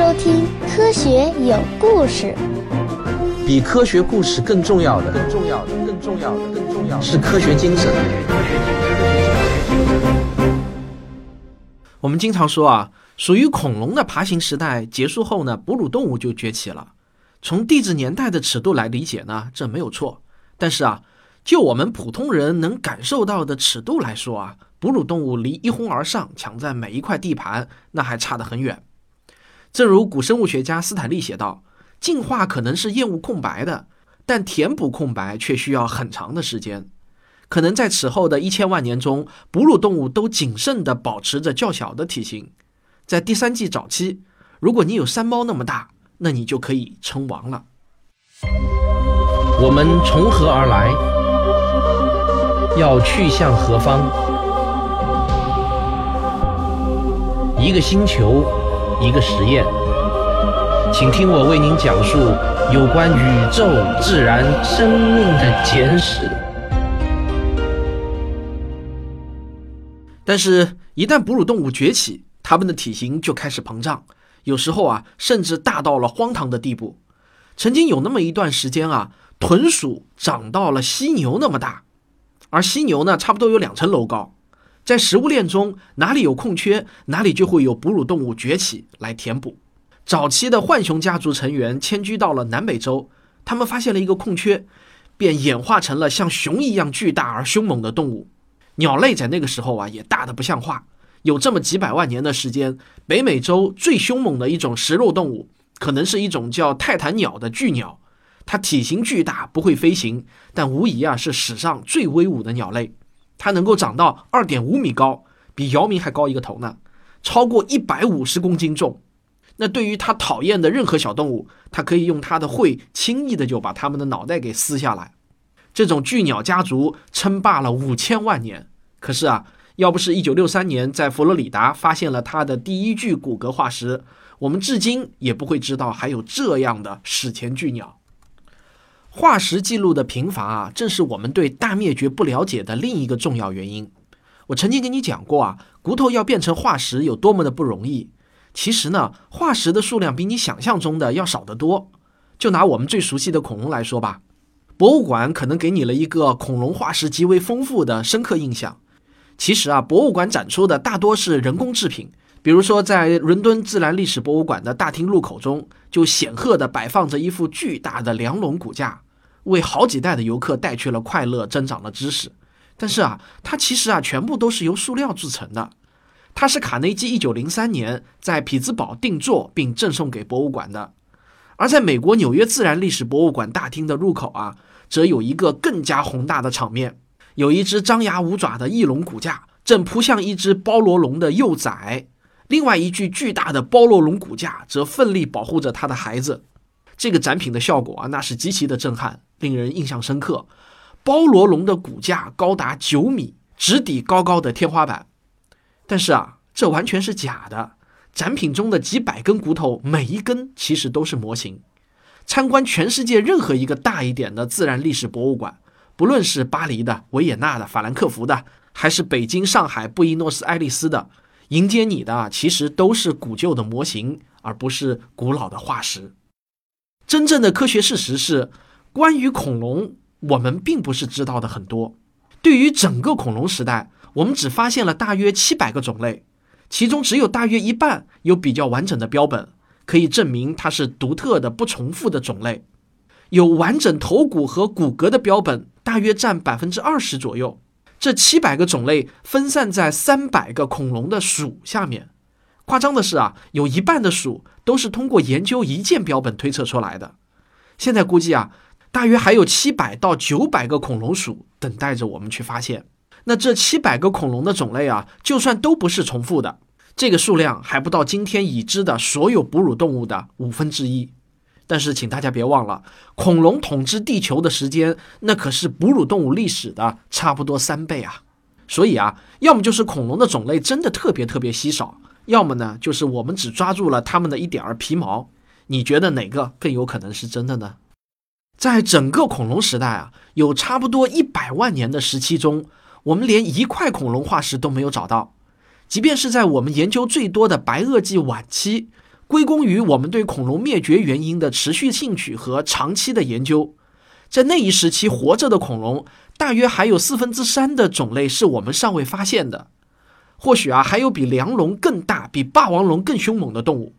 收听《科学有故事》。比科学故事更重要的，更重要的，更重要的，更重要的是科学精神。我们经常说啊，属于恐龙的爬行时代结束后呢，哺乳动物就崛起了。从地质年代的尺度来理解呢，这没有错。但是啊，就我们普通人能感受到的尺度来说啊，哺乳动物离一哄而上抢占每一块地盘，那还差得很远。正如古生物学家斯坦利写道：“进化可能是厌恶空白的，但填补空白却需要很长的时间。可能在此后的一千万年中，哺乳动物都谨慎地保持着较小的体型。在第三纪早期，如果你有山猫那么大，那你就可以称王了。”我们从何而来？要去向何方？一个星球，一个实验，请听我为您讲述有关宇宙、自然、生命的简史。但是，一旦哺乳动物崛起，它们的体型就开始膨胀，有时候啊，甚至大到了荒唐的地步。曾经有那么一段时间啊，豚鼠长到了犀牛那么大，而犀牛呢，差不多有两层楼高。在食物链中，哪里有空缺，哪里就会有哺乳动物崛起来填补。早期的浣熊家族成员迁居到了南美洲，他们发现了一个空缺，便演化成了像熊一样巨大而凶猛的动物。鸟类在那个时候啊，也大的不像话。有这么几百万年的时间，北美洲最凶猛的一种食肉动物，可能是一种叫泰坦鸟的巨鸟。它体型巨大，不会飞行，但无疑啊是史上最威武的鸟类。它能够长到二点五米高，比姚明还高一个头呢，超过一百五十公斤重。那对于它讨厌的任何小动物，它可以用它的喙轻易的就把它们的脑袋给撕下来。这种巨鸟家族称霸了五千万年。可是啊，要不是一九六三年在佛罗里达发现了它的第一具骨骼化石，我们至今也不会知道还有这样的史前巨鸟。化石记录的贫乏啊，正是我们对大灭绝不了解的另一个重要原因。我曾经跟你讲过啊，骨头要变成化石有多么的不容易。其实呢，化石的数量比你想象中的要少得多。就拿我们最熟悉的恐龙来说吧，博物馆可能给你了一个恐龙化石极为丰富的深刻印象。其实啊，博物馆展出的大多是人工制品，比如说在伦敦自然历史博物馆的大厅入口中。就显赫地摆放着一副巨大的梁龙骨架，为好几代的游客带去了快乐，增长了知识。但是啊，它其实啊，全部都是由塑料制成的。它是卡内基一九零三年在匹兹堡定做并赠送给博物馆的。而在美国纽约自然历史博物馆大厅的入口啊，则有一个更加宏大的场面，有一只张牙舞爪的翼龙骨架正扑向一只包罗龙的幼崽。另外一具巨大的包罗龙骨架则奋力保护着他的孩子，这个展品的效果啊，那是极其的震撼，令人印象深刻。包罗龙的骨架高达九米，直抵高高的天花板。但是啊，这完全是假的。展品中的几百根骨头，每一根其实都是模型。参观全世界任何一个大一点的自然历史博物馆，不论是巴黎的、维也纳的、法兰克福的，还是北京、上海、布宜诺斯艾利斯的。迎接你的其实都是古旧的模型，而不是古老的化石。真正的科学事实是，关于恐龙，我们并不是知道的很多。对于整个恐龙时代，我们只发现了大约七百个种类，其中只有大约一半有比较完整的标本，可以证明它是独特的、不重复的种类。有完整头骨和骨骼的标本，大约占百分之二十左右。这七百个种类分散在三百个恐龙的属下面，夸张的是啊，有一半的属都是通过研究一件标本推测出来的。现在估计啊，大约还有七百到九百个恐龙属等待着我们去发现。那这七百个恐龙的种类啊，就算都不是重复的，这个数量还不到今天已知的所有哺乳动物的五分之一。但是，请大家别忘了，恐龙统治地球的时间，那可是哺乳动物历史的差不多三倍啊！所以啊，要么就是恐龙的种类真的特别特别稀少，要么呢，就是我们只抓住了它们的一点儿皮毛。你觉得哪个更有可能是真的呢？在整个恐龙时代啊，有差不多一百万年的时期中，我们连一块恐龙化石都没有找到。即便是在我们研究最多的白垩纪晚期。归功于我们对恐龙灭绝原因的持续兴趣和长期的研究。在那一时期活着的恐龙，大约还有四分之三的种类是我们尚未发现的。或许啊，还有比梁龙更大、比霸王龙更凶猛的动物，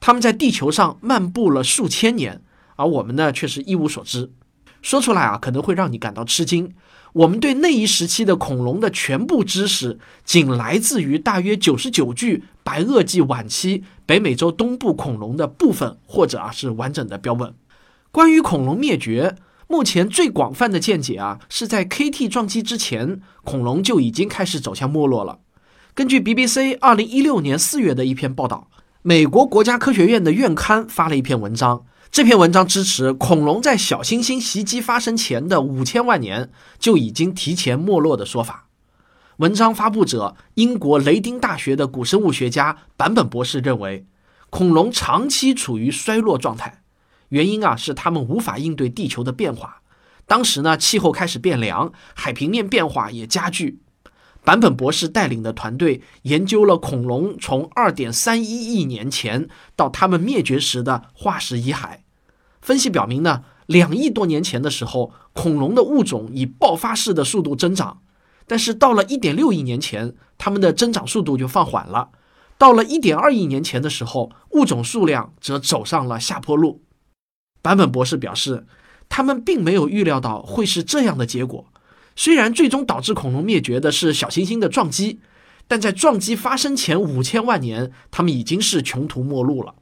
它们在地球上漫步了数千年，而我们呢却是一无所知。说出来啊，可能会让你感到吃惊。我们对那一时期的恐龙的全部知识，仅来自于大约九十九具白垩纪晚期北美洲东部恐龙的部分或者啊是完整的标本。关于恐龙灭绝，目前最广泛的见解啊，是在 KT 撞击之前，恐龙就已经开始走向没落了。根据 BBC 二零一六年四月的一篇报道，美国国家科学院的院刊发了一篇文章。这篇文章支持恐龙在小行星袭击发生前的五千万年就已经提前没落的说法。文章发布者英国雷丁大学的古生物学家坂本博士认为，恐龙长期处于衰落状态，原因啊是它们无法应对地球的变化。当时呢，气候开始变凉，海平面变化也加剧。坂本博士带领的团队研究了恐龙从2.31亿年前到它们灭绝时的化石遗骸。分析表明呢，两亿多年前的时候，恐龙的物种以爆发式的速度增长，但是到了1.6亿年前，它们的增长速度就放缓了。到了1.2亿年前的时候，物种数量则走上了下坡路。坂本博士表示，他们并没有预料到会是这样的结果。虽然最终导致恐龙灭绝的是小行星的撞击，但在撞击发生前五千万年，它们已经是穷途末路了。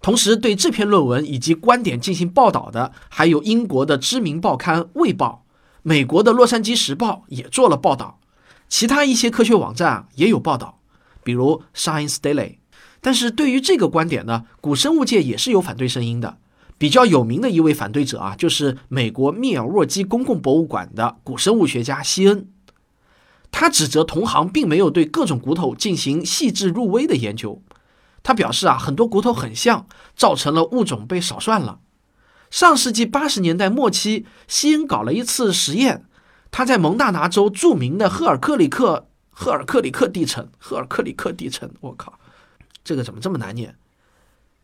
同时，对这篇论文以及观点进行报道的，还有英国的知名报刊《卫报》，美国的《洛杉矶时报》也做了报道，其他一些科学网站啊也有报道，比如 Science Daily。但是对于这个观点呢，古生物界也是有反对声音的。比较有名的一位反对者啊，就是美国密尔沃基公共博物馆的古生物学家希恩。他指责同行并没有对各种骨头进行细致入微的研究。他表示啊，很多骨头很像，造成了物种被少算了。上世纪八十年代末期，希恩搞了一次实验，他在蒙大拿州著名的赫尔克里克赫尔克里克地层，赫尔克里克地层，我靠，这个怎么这么难念？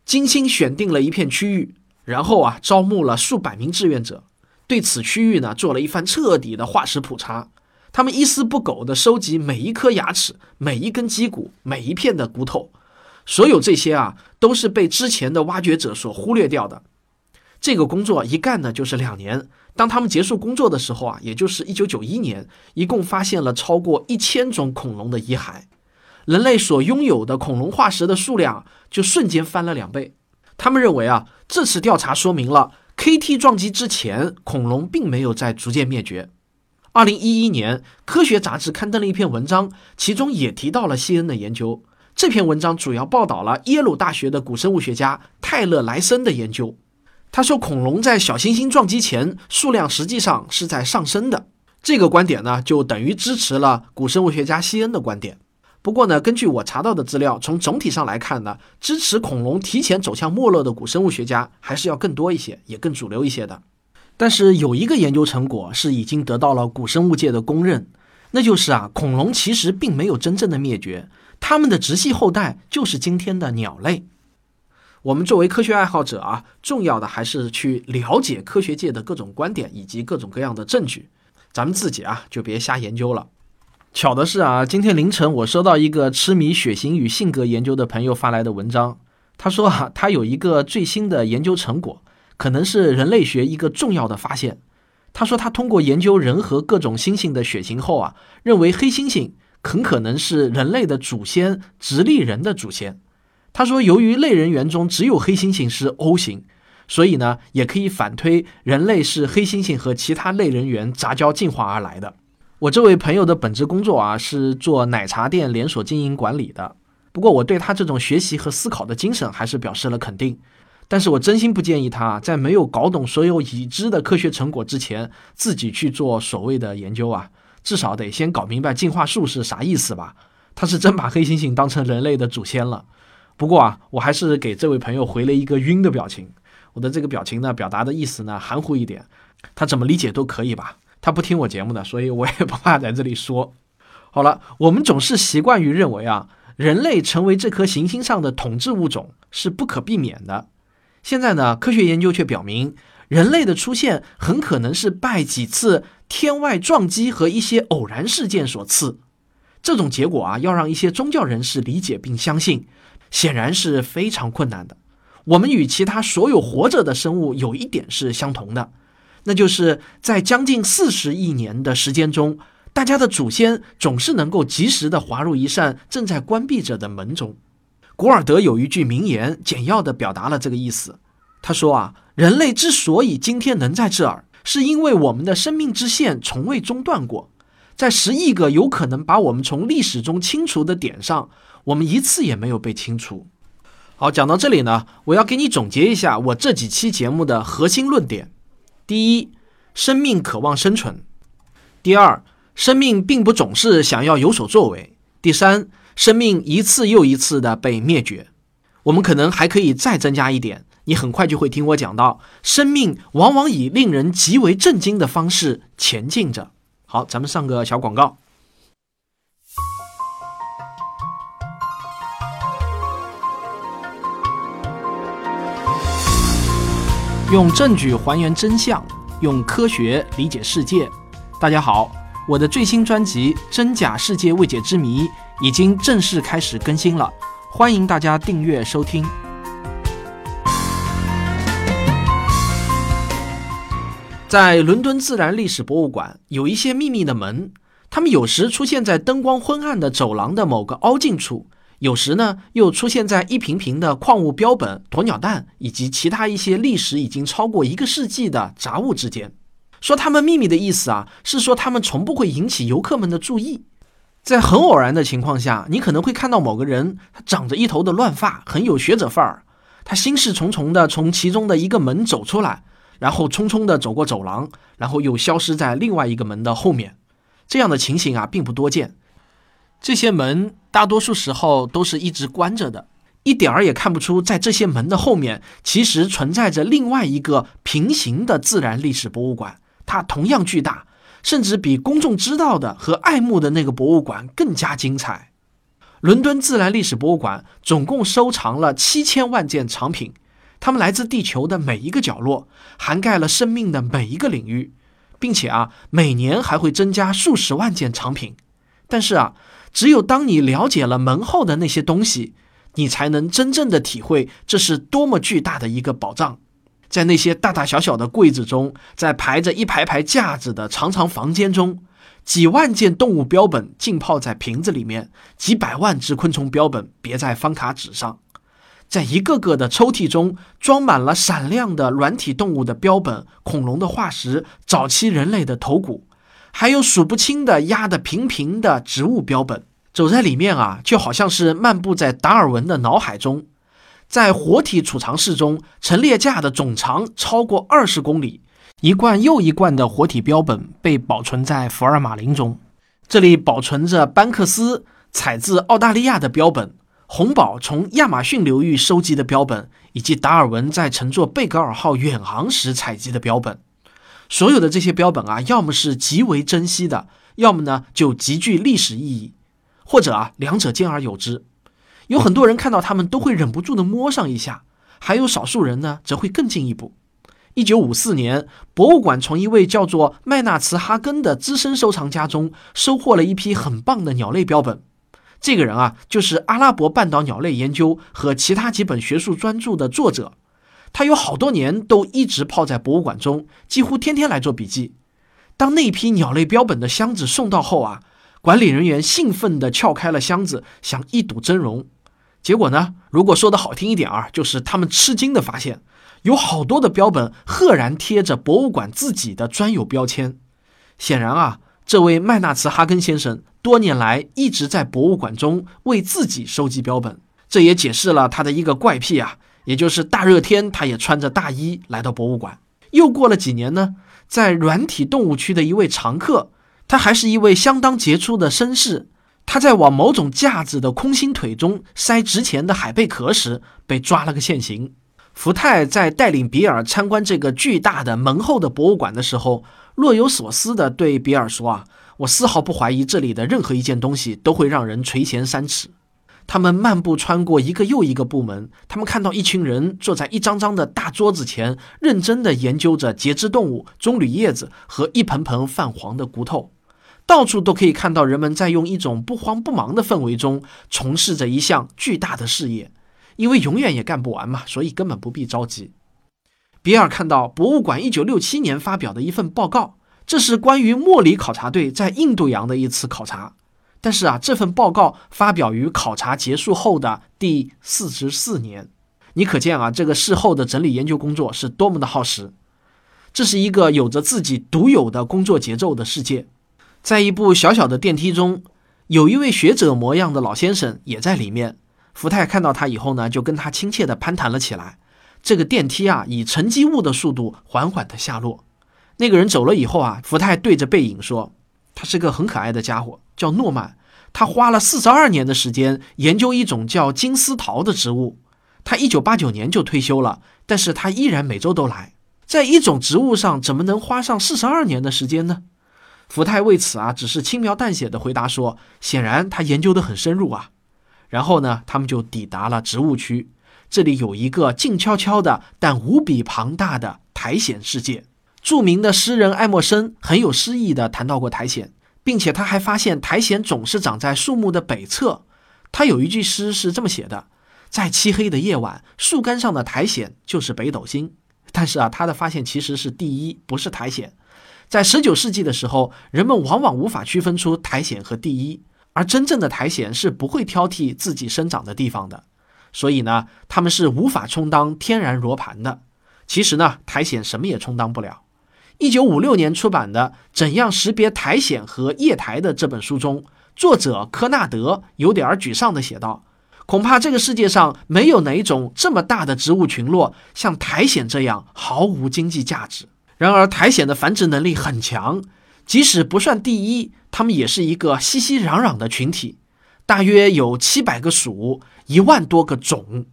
精心选定了一片区域。然后啊，招募了数百名志愿者，对此区域呢做了一番彻底的化石普查。他们一丝不苟地收集每一颗牙齿、每一根脊骨、每一片的骨头，所有这些啊都是被之前的挖掘者所忽略掉的。这个工作一干呢就是两年。当他们结束工作的时候啊，也就是一九九一年，一共发现了超过一千种恐龙的遗骸，人类所拥有的恐龙化石的数量就瞬间翻了两倍。他们认为啊，这次调查说明了 KT 撞击之前，恐龙并没有在逐渐灭绝。二零一一年，科学杂志刊登了一篇文章，其中也提到了谢恩的研究。这篇文章主要报道了耶鲁大学的古生物学家泰勒莱森的研究。他说，恐龙在小行星撞击前数量实际上是在上升的。这个观点呢，就等于支持了古生物学家希恩的观点。不过呢，根据我查到的资料，从总体上来看呢，支持恐龙提前走向没落的古生物学家还是要更多一些，也更主流一些的。但是有一个研究成果是已经得到了古生物界的公认，那就是啊，恐龙其实并没有真正的灭绝，它们的直系后代就是今天的鸟类。我们作为科学爱好者啊，重要的还是去了解科学界的各种观点以及各种各样的证据，咱们自己啊就别瞎研究了。巧的是啊，今天凌晨我收到一个痴迷血型与性格研究的朋友发来的文章。他说啊，他有一个最新的研究成果，可能是人类学一个重要的发现。他说他通过研究人和各种猩猩的血型后啊，认为黑猩猩很可能是人类的祖先直立人的祖先。他说，由于类人猿中只有黑猩猩是 O 型，所以呢，也可以反推人类是黑猩猩和其他类人猿杂交进化而来的。我这位朋友的本职工作啊是做奶茶店连锁经营管理的，不过我对他这种学习和思考的精神还是表示了肯定。但是我真心不建议他在没有搞懂所有已知的科学成果之前自己去做所谓的研究啊，至少得先搞明白进化树是啥意思吧。他是真把黑猩猩当成人类的祖先了。不过啊，我还是给这位朋友回了一个晕的表情。我的这个表情呢，表达的意思呢含糊一点，他怎么理解都可以吧。他不听我节目的，所以我也不怕在这里说。好了，我们总是习惯于认为啊，人类成为这颗行星上的统治物种是不可避免的。现在呢，科学研究却表明，人类的出现很可能是拜几次天外撞击和一些偶然事件所赐。这种结果啊，要让一些宗教人士理解并相信，显然是非常困难的。我们与其他所有活着的生物有一点是相同的，那就是在将近四十亿年的时间中，大家的祖先总是能够及时的滑入一扇正在关闭着的门中。古尔德有一句名言，简要的表达了这个意思。他说啊，人类之所以今天能在这儿，是因为我们的生命之线从未中断过。在十亿个有可能把我们从历史中清除的点上，我们一次也没有被清除。好，讲到这里呢，我要给你总结一下我这几期节目的核心论点：第一，生命渴望生存；第二，生命并不总是想要有所作为；第三，生命一次又一次的被灭绝。我们可能还可以再增加一点，你很快就会听我讲到，生命往往以令人极为震惊的方式前进着。好，咱们上个小广告。用证据还原真相，用科学理解世界。大家好，我的最新专辑《真假世界未解之谜》已经正式开始更新了，欢迎大家订阅收听。在伦敦自然历史博物馆有一些秘密的门，它们有时出现在灯光昏暗的走廊的某个凹进处。有时呢，又出现在一瓶瓶的矿物标本、鸵鸟蛋以及其他一些历史已经超过一个世纪的杂物之间。说他们秘密的意思啊，是说他们从不会引起游客们的注意。在很偶然的情况下，你可能会看到某个人，他长着一头的乱发，很有学者范儿。他心事重重地从其中的一个门走出来，然后匆匆地走过走廊，然后又消失在另外一个门的后面。这样的情形啊，并不多见。这些门大多数时候都是一直关着的，一点儿也看不出在这些门的后面其实存在着另外一个平行的自然历史博物馆。它同样巨大，甚至比公众知道的和爱慕的那个博物馆更加精彩。伦敦自然历史博物馆总共收藏了七千万件藏品，它们来自地球的每一个角落，涵盖了生命的每一个领域，并且啊，每年还会增加数十万件藏品。但是啊。只有当你了解了门后的那些东西，你才能真正的体会这是多么巨大的一个宝藏。在那些大大小小的柜子中，在排着一排排架子的长长房间中，几万件动物标本浸泡在瓶子里面，几百万只昆虫标本别在方卡纸上，在一个个的抽屉中装满了闪亮的软体动物的标本、恐龙的化石、早期人类的头骨。还有数不清的压得平平的植物标本，走在里面啊，就好像是漫步在达尔文的脑海中。在活体储藏室中，陈列架的总长超过二十公里，一罐又一罐的活体标本被保存在福尔马林中。这里保存着班克斯采自澳大利亚的标本，红宝从亚马逊流域收集的标本，以及达尔文在乘坐贝格尔号远航时采集的标本。所有的这些标本啊，要么是极为珍惜的，要么呢就极具历史意义，或者啊两者兼而有之。有很多人看到它们都会忍不住的摸上一下，还有少数人呢则会更进一步。一九五四年，博物馆从一位叫做麦纳茨哈根的资深收藏家中收获了一批很棒的鸟类标本。这个人啊，就是阿拉伯半岛鸟类研究和其他几本学术专著的作者。他有好多年都一直泡在博物馆中，几乎天天来做笔记。当那批鸟类标本的箱子送到后啊，管理人员兴奋地撬开了箱子，想一睹真容。结果呢，如果说的好听一点啊，就是他们吃惊地发现，有好多的标本赫然贴着博物馆自己的专有标签。显然啊，这位麦纳茨哈根先生多年来一直在博物馆中为自己收集标本，这也解释了他的一个怪癖啊。也就是大热天，他也穿着大衣来到博物馆。又过了几年呢，在软体动物区的一位常客，他还是一位相当杰出的绅士。他在往某种架子的空心腿中塞值钱的海贝壳时，被抓了个现行。福泰在带领比尔参观这个巨大的门后的博物馆的时候，若有所思地对比尔说：“啊，我丝毫不怀疑这里的任何一件东西都会让人垂涎三尺。”他们漫步穿过一个又一个部门，他们看到一群人坐在一张张的大桌子前，认真地研究着节肢动物、棕榈叶子和一盆盆泛黄的骨头。到处都可以看到人们在用一种不慌不忙的氛围中从事着一项巨大的事业，因为永远也干不完嘛，所以根本不必着急。比尔看到博物馆一九六七年发表的一份报告，这是关于莫里考察队在印度洋的一次考察。但是啊，这份报告发表于考察结束后的第四十四年，你可见啊，这个事后的整理研究工作是多么的耗时。这是一个有着自己独有的工作节奏的世界。在一部小小的电梯中，有一位学者模样的老先生也在里面。福泰看到他以后呢，就跟他亲切地攀谈了起来。这个电梯啊，以沉积物的速度缓缓地下落。那个人走了以后啊，福泰对着背影说：“他是个很可爱的家伙，叫诺曼。他花了四十二年的时间研究一种叫金丝桃的植物。他一九八九年就退休了，但是他依然每周都来。在一种植物上，怎么能花上四十二年的时间呢？”福泰为此啊，只是轻描淡写的回答说：“显然他研究的很深入啊。”然后呢，他们就抵达了植物区。这里有一个静悄悄的但无比庞大的苔藓世界。著名的诗人爱默生很有诗意的谈到过苔藓，并且他还发现苔藓总是长在树木的北侧。他有一句诗是这么写的：“在漆黑的夜晚，树干上的苔藓就是北斗星。”但是啊，他的发现其实是第一，不是苔藓。在十九世纪的时候，人们往往无法区分出苔藓和地衣，而真正的苔藓是不会挑剔自己生长的地方的，所以呢，他们是无法充当天然罗盘的。其实呢，苔藓什么也充当不了。一九五六年出版的《怎样识别苔藓和叶苔》的这本书中，作者科纳德有点沮丧地写道：“恐怕这个世界上没有哪一种这么大的植物群落像苔藓这样毫无经济价值。”然而，苔藓的繁殖能力很强，即使不算第一，它们也是一个熙熙攘攘的群体，大约有七百个属，一万多个种。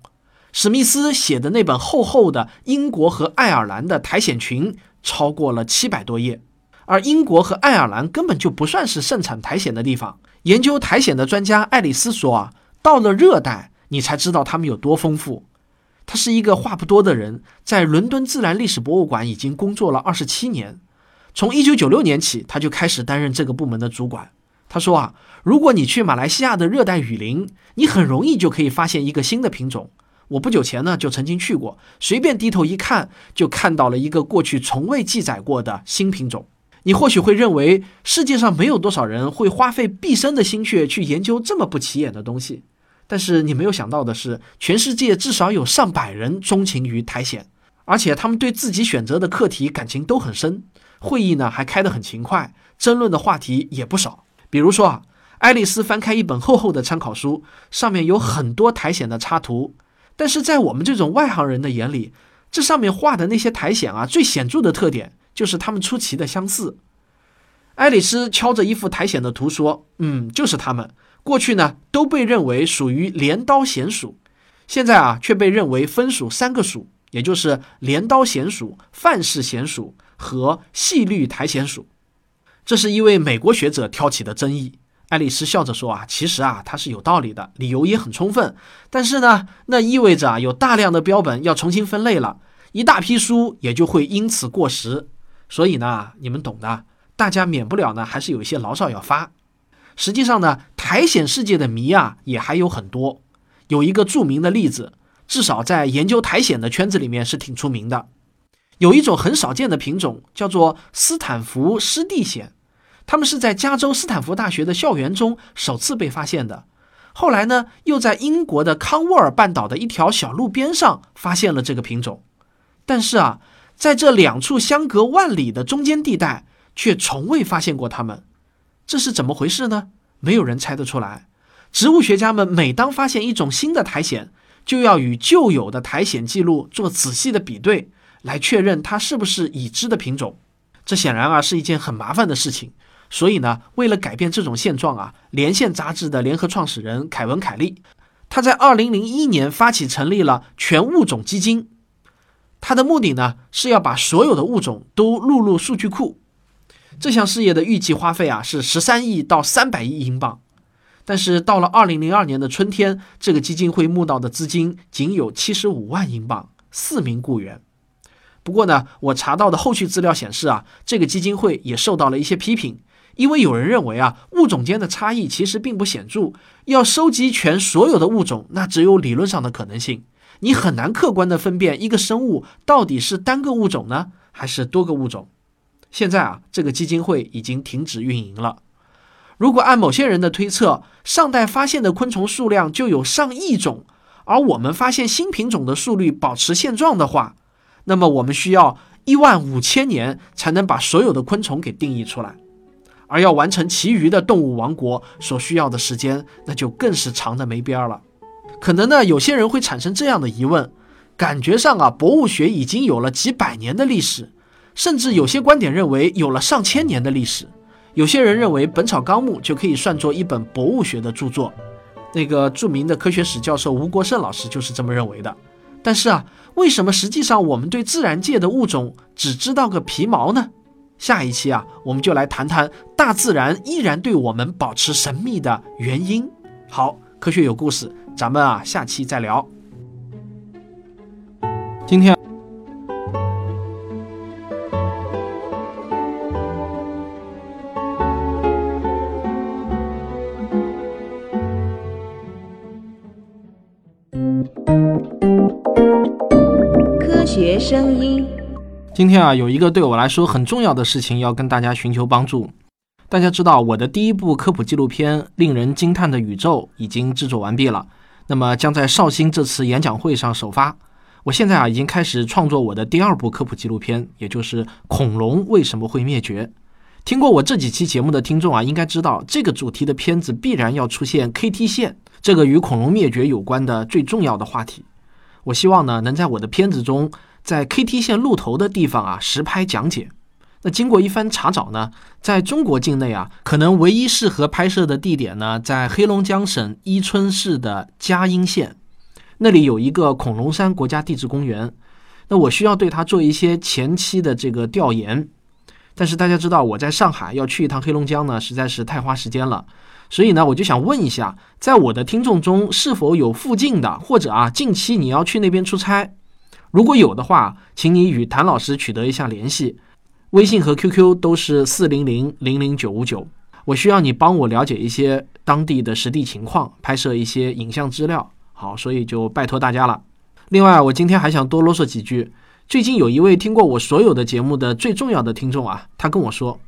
史密斯写的那本厚厚的英国和爱尔兰的苔藓群超过了七百多页，而英国和爱尔兰根本就不算是盛产苔藓的地方。研究苔藓的专家爱丽丝说：“啊，到了热带，你才知道它们有多丰富。”他是一个话不多的人，在伦敦自然历史博物馆已经工作了二十七年。从一九九六年起，他就开始担任这个部门的主管。他说啊，如果你去马来西亚的热带雨林，你很容易就可以发现一个新的品种。我不久前呢就曾经去过，随便低头一看，就看到了一个过去从未记载过的新品种。你或许会认为世界上没有多少人会花费毕生的心血去研究这么不起眼的东西。但是你没有想到的是，全世界至少有上百人钟情于苔藓，而且他们对自己选择的课题感情都很深。会议呢还开得很勤快，争论的话题也不少。比如说啊，爱丽丝翻开一本厚厚的参考书，上面有很多苔藓的插图，但是在我们这种外行人的眼里，这上面画的那些苔藓啊，最显著的特点就是它们出奇的相似。爱丽丝敲着一幅苔藓的图说：“嗯，就是它们。”过去呢都被认为属于镰刀藓属，现在啊却被认为分属三个属，也就是镰刀藓属、范氏藓属和细绿苔藓属。这是一位美国学者挑起的争议。爱丽丝笑着说啊，其实啊它是有道理的，理由也很充分。但是呢，那意味着啊有大量的标本要重新分类了，一大批书也就会因此过时。所以呢，你们懂的，大家免不了呢还是有一些牢骚要发。实际上呢，苔藓世界的谜啊也还有很多。有一个著名的例子，至少在研究苔藓的圈子里面是挺出名的。有一种很少见的品种叫做斯坦福湿地藓，它们是在加州斯坦福大学的校园中首次被发现的。后来呢，又在英国的康沃尔半岛的一条小路边上发现了这个品种。但是啊，在这两处相隔万里的中间地带，却从未发现过它们。这是怎么回事呢？没有人猜得出来。植物学家们每当发现一种新的苔藓，就要与旧有的苔藓记录做仔细的比对，来确认它是不是已知的品种。这显然啊是一件很麻烦的事情。所以呢，为了改变这种现状啊，《连线》杂志的联合创始人凯文·凯利，他在2001年发起成立了全物种基金。他的目的呢是要把所有的物种都录入数据库。这项事业的预计花费啊是十三亿到三百亿英镑。但是到了二零零二年的春天，这个基金会募到的资金仅有七十五万英镑，四名雇员。不过呢，我查到的后续资料显示啊，这个基金会也受到了一些批评，因为有人认为啊，物种间的差异其实并不显著，要收集全所有的物种，那只有理论上的可能性，你很难客观的分辨一个生物到底是单个物种呢，还是多个物种。现在啊，这个基金会已经停止运营了。如果按某些人的推测，上代发现的昆虫数量就有上亿种，而我们发现新品种的速率保持现状的话，那么我们需要一万五千年才能把所有的昆虫给定义出来，而要完成其余的动物王国所需要的时间，那就更是长的没边儿了。可能呢，有些人会产生这样的疑问：感觉上啊，博物学已经有了几百年的历史，甚至有些观点认为有了上千年的历史。有些人认为《本草纲目》就可以算作一本博物学的著作，那个著名的科学史教授吴国胜老师就是这么认为的。但是啊，为什么实际上我们对自然界的物种只知道个皮毛呢？下一期啊，我们就来谈谈大自然依然对我们保持神秘的原因。好，科学有故事，咱们啊下期再聊。今天。学声音，今天啊，有一个对我来说很重要的事情要跟大家寻求帮助。大家知道，我的第一部科普纪录片《令人惊叹的宇宙》已经制作完毕了，那么将在绍兴这次演讲会上首发。我现在啊，已经开始创作我的第二部科普纪录片，也就是《恐龙为什么会灭绝》。听过我这几期节目的听众啊，应该知道这个主题的片子必然要出现 KT 线这个与恐龙灭绝有关的最重要的话题。我希望呢，能在我的片子中，在 KT 线露头的地方啊实拍讲解。那经过一番查找呢，在中国境内啊，可能唯一适合拍摄的地点呢，在黑龙江省伊春市的嘉阴县，那里有一个恐龙山国家地质公园。那我需要对它做一些前期的这个调研，但是大家知道我在上海要去一趟黑龙江呢，实在是太花时间了。所以呢，我就想问一下，在我的听众中是否有附近的，或者啊，近期你要去那边出差？如果有的话，请你与谭老师取得一下联系，微信和 QQ 都是四零零零零九五九。我需要你帮我了解一些当地的实地情况，拍摄一些影像资料。好，所以就拜托大家了。另外，我今天还想多啰嗦几句。最近有一位听过我所有的节目的最重要的听众啊，他跟我说，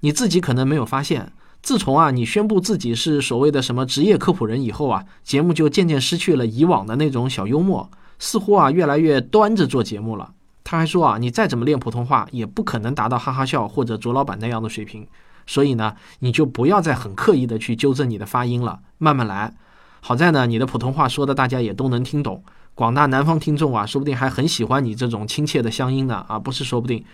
你自己可能没有发现。自从啊，你宣布自己是所谓的什么职业科普人以后啊，节目就渐渐失去了以往的那种小幽默，似乎啊越来越端着做节目了。他还说啊，你再怎么练普通话，也不可能达到哈哈笑或者卓老板那样的水平。所以呢，你就不要再很刻意的去纠正你的发音了，慢慢来。好在呢，你的普通话说的大家也都能听懂，广大南方听众啊，说不定还很喜欢你这种亲切的乡音呢。啊，不是说不定。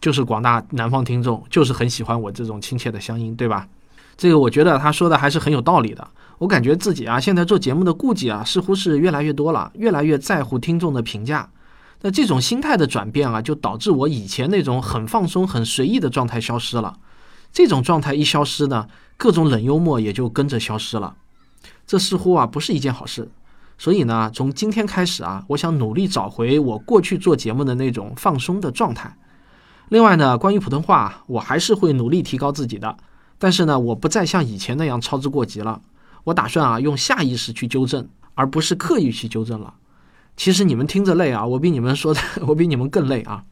就是广大南方听众，就是很喜欢我这种亲切的乡音，对吧？这个我觉得他说的还是很有道理的。我感觉自己啊，现在做节目的顾忌啊，似乎是越来越多了，越来越在乎听众的评价。那这种心态的转变啊，就导致我以前那种很放松、很随意的状态消失了。这种状态一消失呢，各种冷幽默也就跟着消失了。这似乎啊，不是一件好事。所以呢，从今天开始啊，我想努力找回我过去做节目的那种放松的状态。另外呢，关于普通话，我还是会努力提高自己的。但是呢，我不再像以前那样操之过急了。我打算啊，用下意识去纠正，而不是刻意去纠正了。其实你们听着累啊，我比你们说的，我比你们更累啊。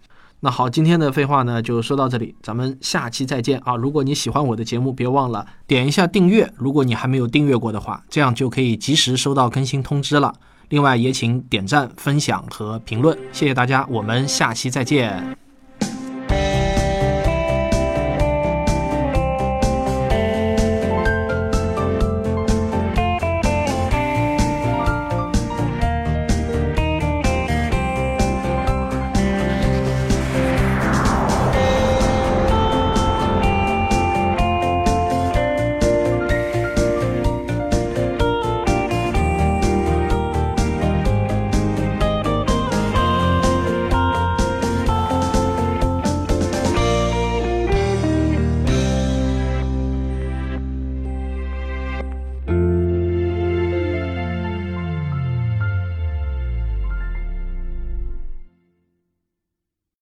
那好，今天的废话呢，就说到这里，咱们下期再见啊！如果你喜欢我的节目，别忘了点一下订阅。如果你还没有订阅过的话，这样就可以及时收到更新通知了。另外，也请点赞、分享和评论，谢谢大家，我们下期再见。